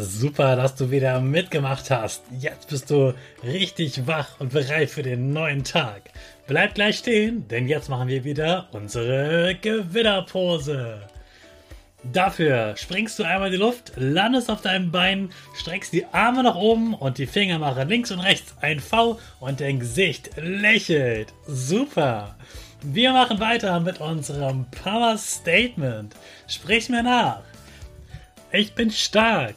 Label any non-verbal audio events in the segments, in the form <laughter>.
Super, dass du wieder mitgemacht hast. Jetzt bist du richtig wach und bereit für den neuen Tag. Bleib gleich stehen, denn jetzt machen wir wieder unsere Gewinnerpose. Dafür springst du einmal in die Luft, landest auf deinem Bein, streckst die Arme nach oben und die Finger machen links und rechts ein V und dein Gesicht lächelt. Super. Wir machen weiter mit unserem Power Statement. Sprich mir nach. Ich bin stark.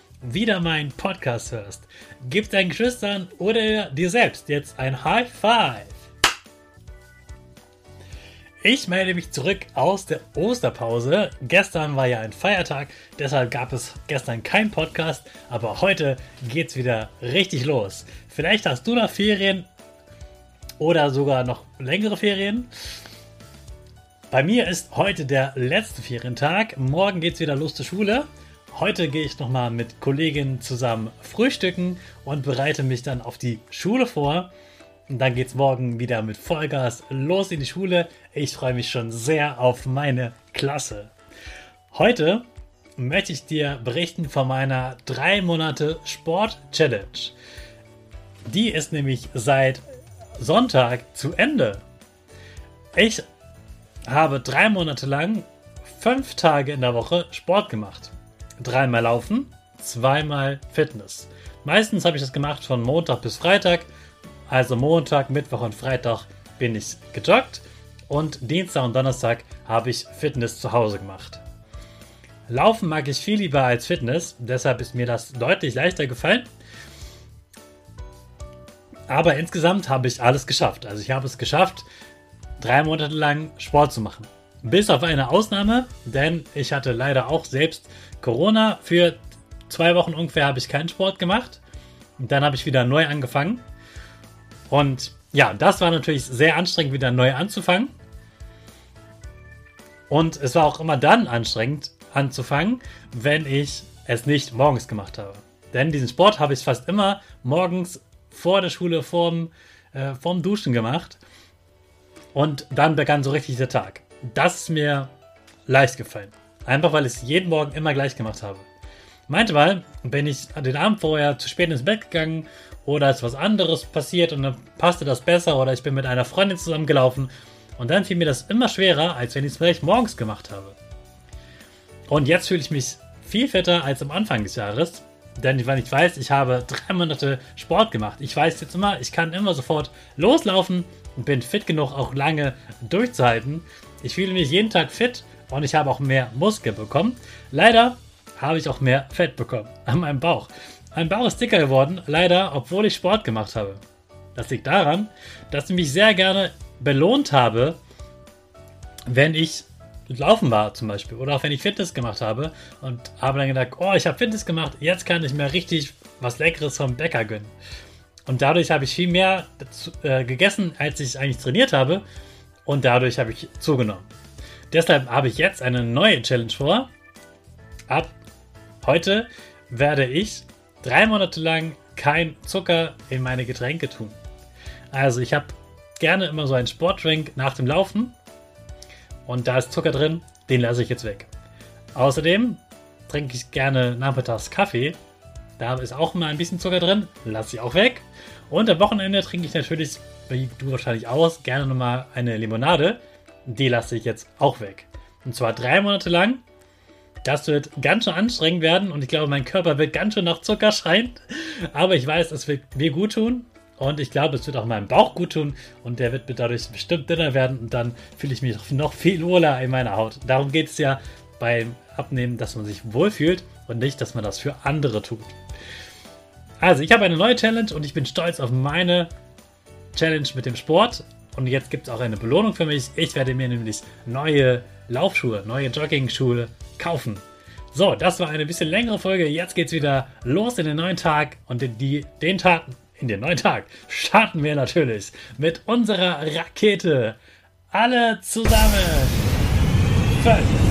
wieder meinen Podcast hörst. Gib deinen Geschwistern oder dir selbst jetzt ein High Five. Ich melde mich zurück aus der Osterpause. Gestern war ja ein Feiertag, deshalb gab es gestern keinen Podcast, aber heute geht's wieder richtig los. Vielleicht hast du noch Ferien oder sogar noch längere Ferien. Bei mir ist heute der letzte Ferientag. Morgen geht's wieder los zur Schule. Heute gehe ich nochmal mit Kolleginnen zusammen frühstücken und bereite mich dann auf die Schule vor. Und dann geht es morgen wieder mit Vollgas los in die Schule. Ich freue mich schon sehr auf meine Klasse. Heute möchte ich dir berichten von meiner 3 Monate Sport Challenge. Die ist nämlich seit Sonntag zu Ende. Ich habe drei Monate lang fünf Tage in der Woche Sport gemacht dreimal Laufen, zweimal Fitness. Meistens habe ich das gemacht von Montag bis Freitag. Also Montag, Mittwoch und Freitag bin ich gejoggt und Dienstag und Donnerstag habe ich Fitness zu Hause gemacht. Laufen mag ich viel lieber als Fitness, deshalb ist mir das deutlich leichter gefallen. Aber insgesamt habe ich alles geschafft. Also ich habe es geschafft, drei Monate lang Sport zu machen. Bis auf eine Ausnahme, denn ich hatte leider auch selbst Corona. Für zwei Wochen ungefähr habe ich keinen Sport gemacht. Und dann habe ich wieder neu angefangen. Und ja, das war natürlich sehr anstrengend, wieder neu anzufangen. Und es war auch immer dann anstrengend anzufangen, wenn ich es nicht morgens gemacht habe. Denn diesen Sport habe ich fast immer morgens vor der Schule, vorm, äh, vorm Duschen gemacht. Und dann begann so richtig der Tag. Das ist mir leicht gefallen. Einfach weil ich es jeden Morgen immer gleich gemacht habe. Manchmal bin ich den Abend vorher zu spät ins Bett gegangen oder ist was anderes passiert und dann passte das besser oder ich bin mit einer Freundin zusammengelaufen und dann fiel mir das immer schwerer, als wenn ich es vielleicht morgens gemacht habe. Und jetzt fühle ich mich viel fitter als am Anfang des Jahres, denn weil ich weiß, ich habe drei Monate Sport gemacht. Ich weiß jetzt immer, ich kann immer sofort loslaufen und bin fit genug, auch lange durchzuhalten. Ich fühle mich jeden Tag fit und ich habe auch mehr Muskeln bekommen. Leider habe ich auch mehr Fett bekommen <laughs> an meinem Bauch. Mein Bauch ist dicker geworden, leider, obwohl ich Sport gemacht habe. Das liegt daran, dass ich mich sehr gerne belohnt habe, wenn ich laufen war zum Beispiel oder auch wenn ich Fitness gemacht habe und habe dann gedacht, oh, ich habe Fitness gemacht, jetzt kann ich mir richtig was Leckeres vom Bäcker gönnen. Und dadurch habe ich viel mehr äh, gegessen, als ich eigentlich trainiert habe und dadurch habe ich zugenommen. Deshalb habe ich jetzt eine neue Challenge vor. Ab heute werde ich drei Monate lang kein Zucker in meine Getränke tun. Also ich habe gerne immer so einen Sportdrink nach dem Laufen und da ist Zucker drin, den lasse ich jetzt weg. Außerdem trinke ich gerne nachmittags Kaffee. Da ist auch immer ein bisschen Zucker drin, lasse ich auch weg. Und am Wochenende trinke ich natürlich, wie du wahrscheinlich aus, gerne nochmal eine Limonade. Die lasse ich jetzt auch weg. Und zwar drei Monate lang. Das wird ganz schön anstrengend werden und ich glaube, mein Körper wird ganz schön nach Zucker schreien. Aber ich weiß, es wird mir gut tun und ich glaube, es wird auch meinem Bauch gut tun und der wird dadurch bestimmt dünner werden und dann fühle ich mich noch viel wohler in meiner Haut. Darum geht es ja beim Abnehmen, dass man sich wohlfühlt und nicht, dass man das für andere tut. Also, ich habe eine neue Challenge und ich bin stolz auf meine Challenge mit dem Sport. Und jetzt gibt es auch eine Belohnung für mich. Ich werde mir nämlich neue Laufschuhe, neue Jogging-Schuhe kaufen. So, das war eine bisschen längere Folge. Jetzt geht's wieder los in den neuen Tag und in die, den Tag, in den neuen Tag starten wir natürlich mit unserer Rakete. Alle zusammen. 5,